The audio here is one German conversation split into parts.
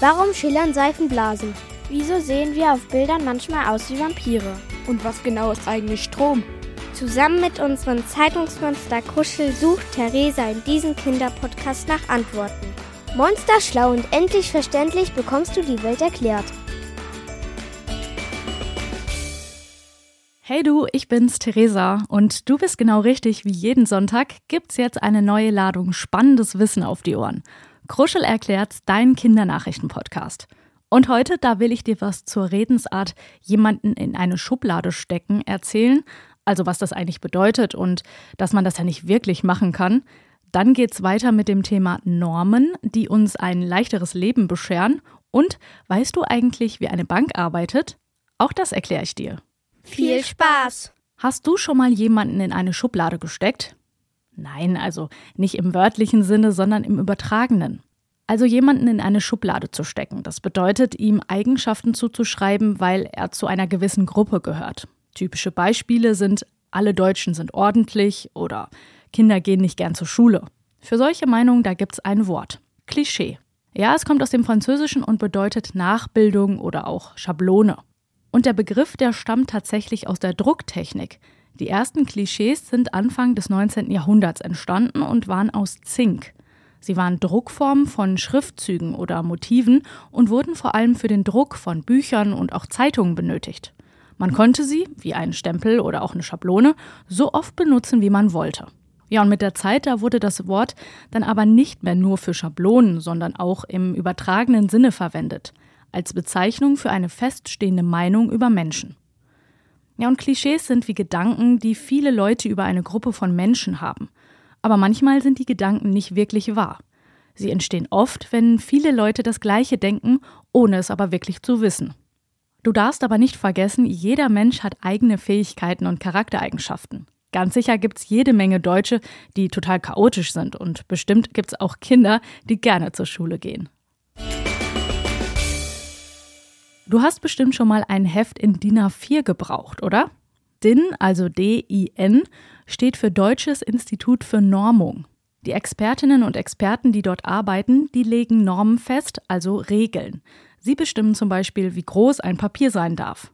Warum schillern Seifenblasen? Wieso sehen wir auf Bildern manchmal aus wie Vampire? Und was genau ist eigentlich Strom? Zusammen mit unserem Zeitungsmonster Kuschel sucht Theresa in diesem Kinderpodcast nach Antworten. Monster schlau und endlich verständlich bekommst du die Welt erklärt. Hey du, ich bin's Theresa und du bist genau richtig. Wie jeden Sonntag gibt's jetzt eine neue Ladung spannendes Wissen auf die Ohren. Kruschel erklärt dein Kindernachrichten-Podcast. Und heute, da will ich dir was zur Redensart jemanden in eine Schublade stecken erzählen, also was das eigentlich bedeutet und dass man das ja nicht wirklich machen kann. Dann geht's weiter mit dem Thema Normen, die uns ein leichteres Leben bescheren. Und weißt du eigentlich, wie eine Bank arbeitet? Auch das erkläre ich dir. Viel Spaß! Hast du schon mal jemanden in eine Schublade gesteckt? Nein, also nicht im wörtlichen Sinne, sondern im übertragenen. Also jemanden in eine Schublade zu stecken, das bedeutet, ihm Eigenschaften zuzuschreiben, weil er zu einer gewissen Gruppe gehört. Typische Beispiele sind, alle Deutschen sind ordentlich oder Kinder gehen nicht gern zur Schule. Für solche Meinungen, da gibt es ein Wort. Klischee. Ja, es kommt aus dem Französischen und bedeutet Nachbildung oder auch Schablone. Und der Begriff, der stammt tatsächlich aus der Drucktechnik. Die ersten Klischees sind Anfang des 19. Jahrhunderts entstanden und waren aus Zink. Sie waren Druckformen von Schriftzügen oder Motiven und wurden vor allem für den Druck von Büchern und auch Zeitungen benötigt. Man konnte sie, wie einen Stempel oder auch eine Schablone, so oft benutzen, wie man wollte. Ja, und mit der Zeit, da wurde das Wort dann aber nicht mehr nur für Schablonen, sondern auch im übertragenen Sinne verwendet als Bezeichnung für eine feststehende Meinung über Menschen. Ja, und Klischees sind wie Gedanken, die viele Leute über eine Gruppe von Menschen haben. Aber manchmal sind die Gedanken nicht wirklich wahr. Sie entstehen oft, wenn viele Leute das Gleiche denken, ohne es aber wirklich zu wissen. Du darfst aber nicht vergessen, jeder Mensch hat eigene Fähigkeiten und Charaktereigenschaften. Ganz sicher gibt es jede Menge Deutsche, die total chaotisch sind und bestimmt gibt es auch Kinder, die gerne zur Schule gehen. Du hast bestimmt schon mal ein Heft in DIN A4 gebraucht, oder? DIN, also D-I-N, steht für Deutsches Institut für Normung. Die Expertinnen und Experten, die dort arbeiten, die legen Normen fest, also Regeln. Sie bestimmen zum Beispiel, wie groß ein Papier sein darf.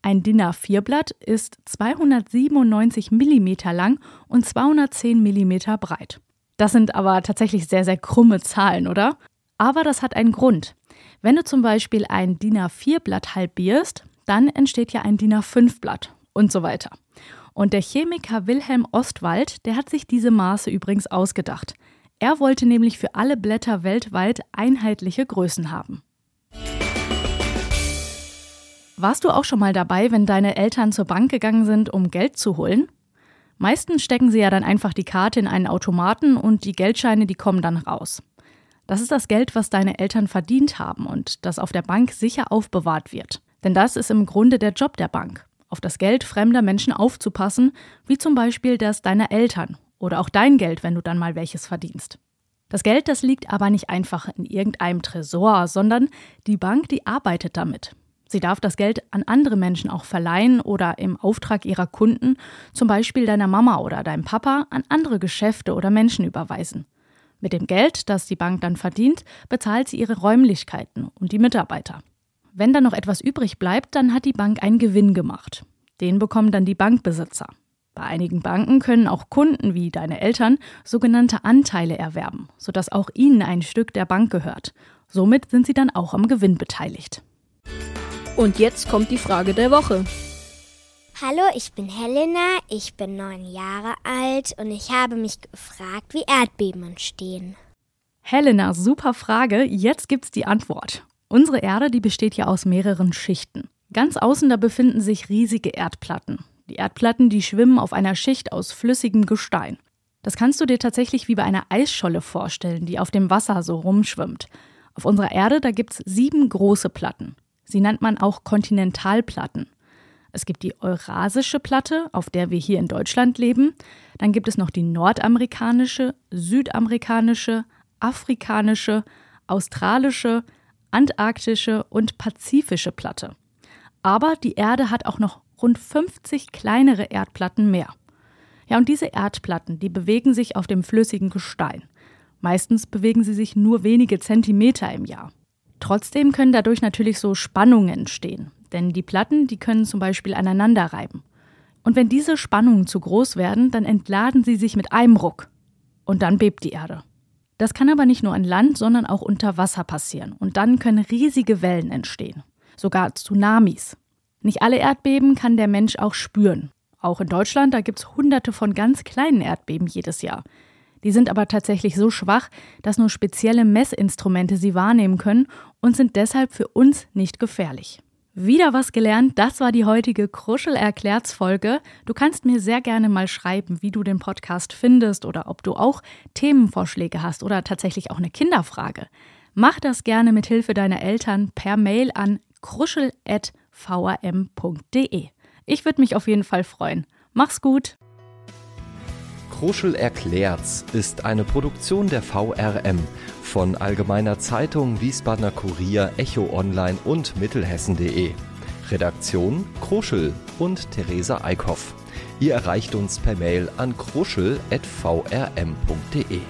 Ein DIN A4-Blatt ist 297 mm lang und 210 mm breit. Das sind aber tatsächlich sehr, sehr krumme Zahlen, oder? Aber das hat einen Grund. Wenn du zum Beispiel ein DIN A4-Blatt halbierst, dann entsteht ja ein DIN A5-Blatt und so weiter. Und der Chemiker Wilhelm Ostwald, der hat sich diese Maße übrigens ausgedacht. Er wollte nämlich für alle Blätter weltweit einheitliche Größen haben. Warst du auch schon mal dabei, wenn deine Eltern zur Bank gegangen sind, um Geld zu holen? Meistens stecken sie ja dann einfach die Karte in einen Automaten und die Geldscheine, die kommen dann raus. Das ist das Geld, was deine Eltern verdient haben und das auf der Bank sicher aufbewahrt wird. Denn das ist im Grunde der Job der Bank, auf das Geld fremder Menschen aufzupassen, wie zum Beispiel das deiner Eltern oder auch dein Geld, wenn du dann mal welches verdienst. Das Geld, das liegt aber nicht einfach in irgendeinem Tresor, sondern die Bank, die arbeitet damit. Sie darf das Geld an andere Menschen auch verleihen oder im Auftrag ihrer Kunden, zum Beispiel deiner Mama oder deinem Papa, an andere Geschäfte oder Menschen überweisen. Mit dem Geld, das die Bank dann verdient, bezahlt sie ihre Räumlichkeiten und die Mitarbeiter. Wenn dann noch etwas übrig bleibt, dann hat die Bank einen Gewinn gemacht. Den bekommen dann die Bankbesitzer. Bei einigen Banken können auch Kunden wie deine Eltern sogenannte Anteile erwerben, sodass auch ihnen ein Stück der Bank gehört. Somit sind sie dann auch am Gewinn beteiligt. Und jetzt kommt die Frage der Woche. Hallo, ich bin Helena, ich bin neun Jahre alt und ich habe mich gefragt, wie Erdbeben entstehen. Helena, super Frage. Jetzt gibt's die Antwort. Unsere Erde, die besteht ja aus mehreren Schichten. Ganz außen da befinden sich riesige Erdplatten. Die Erdplatten, die schwimmen auf einer Schicht aus flüssigem Gestein. Das kannst du dir tatsächlich wie bei einer Eisscholle vorstellen, die auf dem Wasser so rumschwimmt. Auf unserer Erde, da gibt's sieben große Platten. Sie nennt man auch Kontinentalplatten. Es gibt die Eurasische Platte, auf der wir hier in Deutschland leben. Dann gibt es noch die nordamerikanische, südamerikanische, afrikanische, australische, antarktische und pazifische Platte. Aber die Erde hat auch noch rund 50 kleinere Erdplatten mehr. Ja, und diese Erdplatten, die bewegen sich auf dem flüssigen Gestein. Meistens bewegen sie sich nur wenige Zentimeter im Jahr. Trotzdem können dadurch natürlich so Spannungen entstehen, denn die Platten, die können zum Beispiel aneinander reiben. Und wenn diese Spannungen zu groß werden, dann entladen sie sich mit einem Ruck. Und dann bebt die Erde. Das kann aber nicht nur an Land, sondern auch unter Wasser passieren. Und dann können riesige Wellen entstehen. Sogar Tsunamis. Nicht alle Erdbeben kann der Mensch auch spüren. Auch in Deutschland, da gibt es hunderte von ganz kleinen Erdbeben jedes Jahr. Die sind aber tatsächlich so schwach, dass nur spezielle Messinstrumente sie wahrnehmen können und sind deshalb für uns nicht gefährlich. Wieder was gelernt, das war die heutige Kruschel erklärts Folge. Du kannst mir sehr gerne mal schreiben, wie du den Podcast findest oder ob du auch Themenvorschläge hast oder tatsächlich auch eine Kinderfrage. Mach das gerne mit Hilfe deiner Eltern per Mail an kruschel@vrm.de. Ich würde mich auf jeden Fall freuen. Mach's gut. Kruschel erklärt's ist eine Produktion der VRM von Allgemeiner Zeitung, Wiesbadener Kurier, Echo Online und Mittelhessen.de. Redaktion Kruschel und Theresa Eickhoff. Ihr erreicht uns per Mail an kruschel.vrm.de.